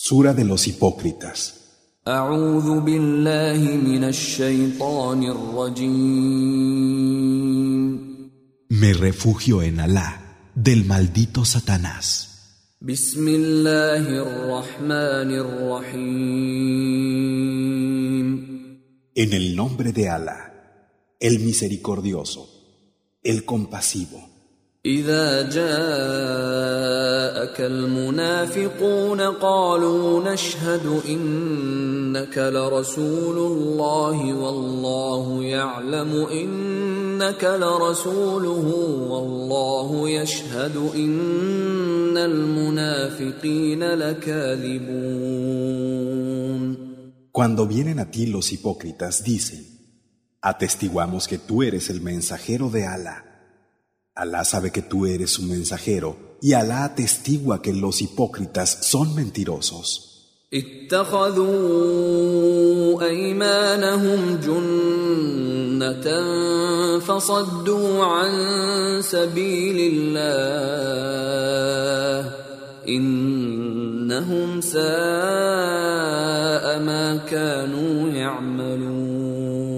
Sura de los hipócritas. أعوذ بالله من الشيطان الرجيم Me refugio en Alá, del maldito Satanás. بسم الله الرحمن الرحيم En el nombre de Alá, el misericordioso, el compasivo. إذا جاءك المنافقون قالوا نشهد إنك لرسول الله والله يعلم إنك لرسوله والله يشهد إن المنافقين لكاذبون Cuando vienen a ti los hipócritas, dicen, atestiguamos que tú eres el mensajero de Alá. Alá sabe que tú eres su mensajero y Alá atestigua que los hipócritas son mentirosos. اتخذوا ايمانهم جنه فصدوا عن سبيل الله انهم ساء ما كانوا يعملون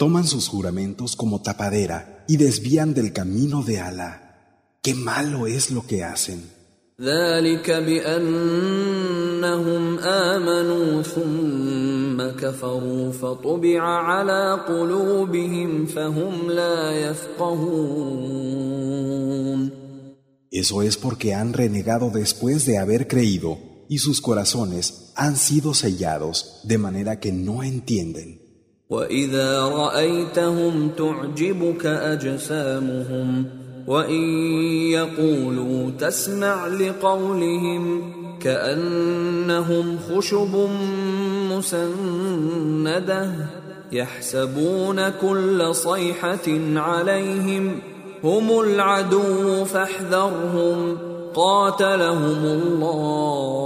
Toman sus juramentos como tapadera y desvían del camino de Alá. Qué malo es lo que hacen. ذلك بانهم امنوا ثم كفروا فطبع على قلوبهم فهم لا يفقهون Eso es porque han renegado después de haber creído y sus corazones han sido sellados de manera que no entienden. واذا رايتهم تعجبك اجسامهم وان يقولوا تسمع لقولهم كانهم خشب مسنده يحسبون كل صيحه عليهم هم العدو فاحذرهم قاتلهم الله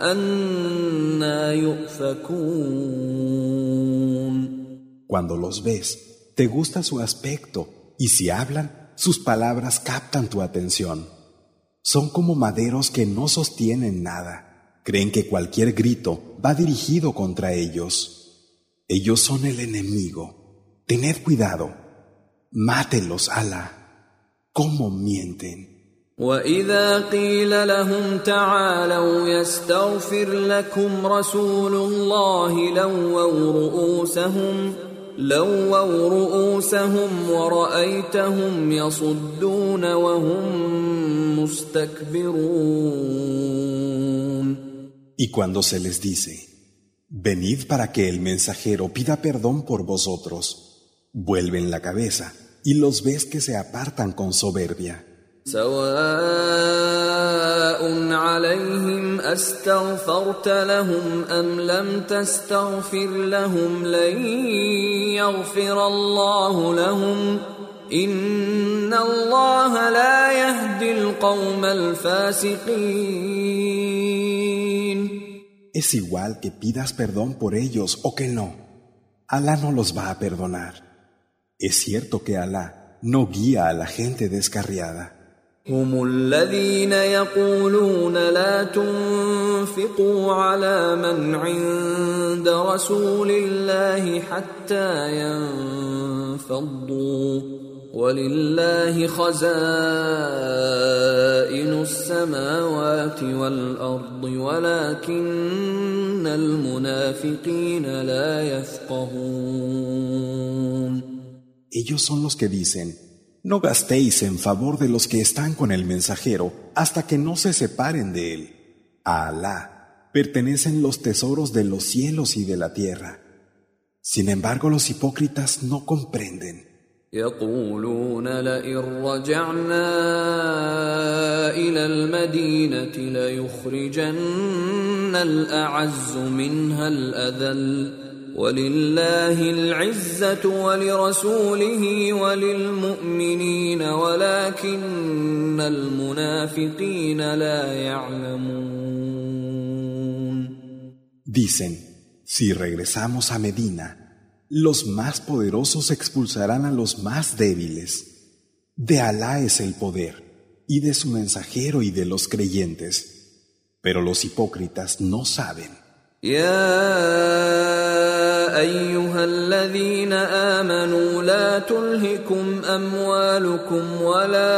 أنا يؤفكون Cuando los ves, te gusta su aspecto y si hablan, sus palabras captan tu atención. Son como maderos que no sostienen nada. Creen que cualquier grito va dirigido contra ellos. Ellos son el enemigo. Tened cuidado. Mátelos, Alá. ¿Cómo mienten? وإذا قيل لهم تعالوا يستغفر لكم رسول الله لووا رؤوسهم لووا رؤوسهم ورأيتهم يصدون وهم مستكبرون Y cuando se les dice, venid para que el mensajero pida perdón por vosotros, vuelven la cabeza y los ves que se apartan con soberbia. سواء عليهم أستغفرت لهم أم لم تستغفر لهم لن يغفر الله لهم إن الله لا يهدي القوم الفاسقين Es igual que pidas perdón por ellos o que no. Alá no los va a perdonar. Es cierto que Alá no guía a la gente descarriada. هم الذين يقولون لا تنفقوا على من عند رسول الله حتى ينفضوا. ولله خزائن السماوات والأرض ولكن المنافقين لا يفقهون. Ellos son los que dicen, no gastéis en favor de los que están con el mensajero hasta que no se separen de él. A Alá pertenecen los tesoros de los cielos y de la tierra. Sin embargo, los hipócritas no comprenden. يقولون لئن رجعنا إلى المدينة ليخرجن الأعز منها الأذل ولله العزة ولرسوله وللمؤمنين ولكن المنافقين لا يعلمون Dicen, si regresamos a Medina, los más poderosos expulsarán a los más débiles. De Alá es el poder, y de su mensajero y de los creyentes, Pero los hipócritas no saben. يا أيها الذين آمنوا لا تلهكم أموالكم ولا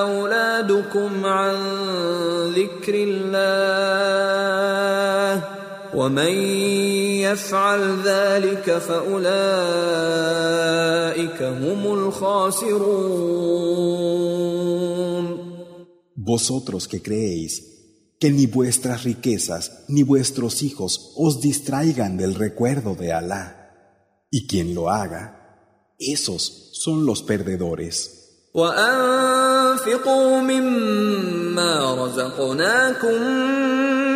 أولادكم عن ذكر الله ومن يفعل ذلك فأولئك هم الخاسرون. Vosotros que creéis, que ni vuestras riquezas ni vuestros hijos os distraigan del recuerdo de Alá. Y quien lo haga, esos son los perdedores. وأنفقوا مما رزقناكم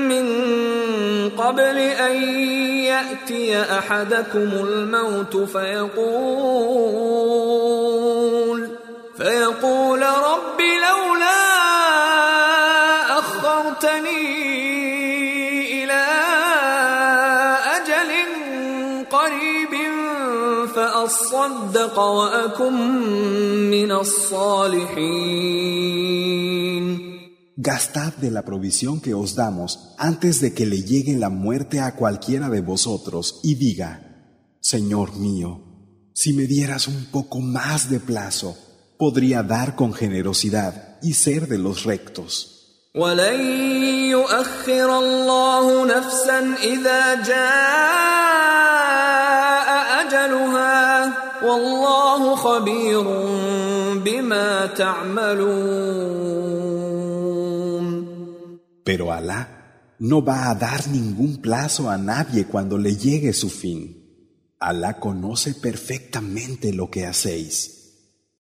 من قبل أن يأتي أحدكم الموت فيقول فيقول رب قريب فأصدق وأكن من الصالحين Gastad de la provisión que os damos antes de que le llegue la muerte a cualquiera de vosotros y diga, Señor mío, si me dieras un poco más de plazo, podría dar con generosidad y ser de los rectos. أجلها والله خبير بما تعملون Pero Alá no va a dar ningún plazo a nadie cuando le llegue su fin. Alá conoce perfectamente lo que hacéis.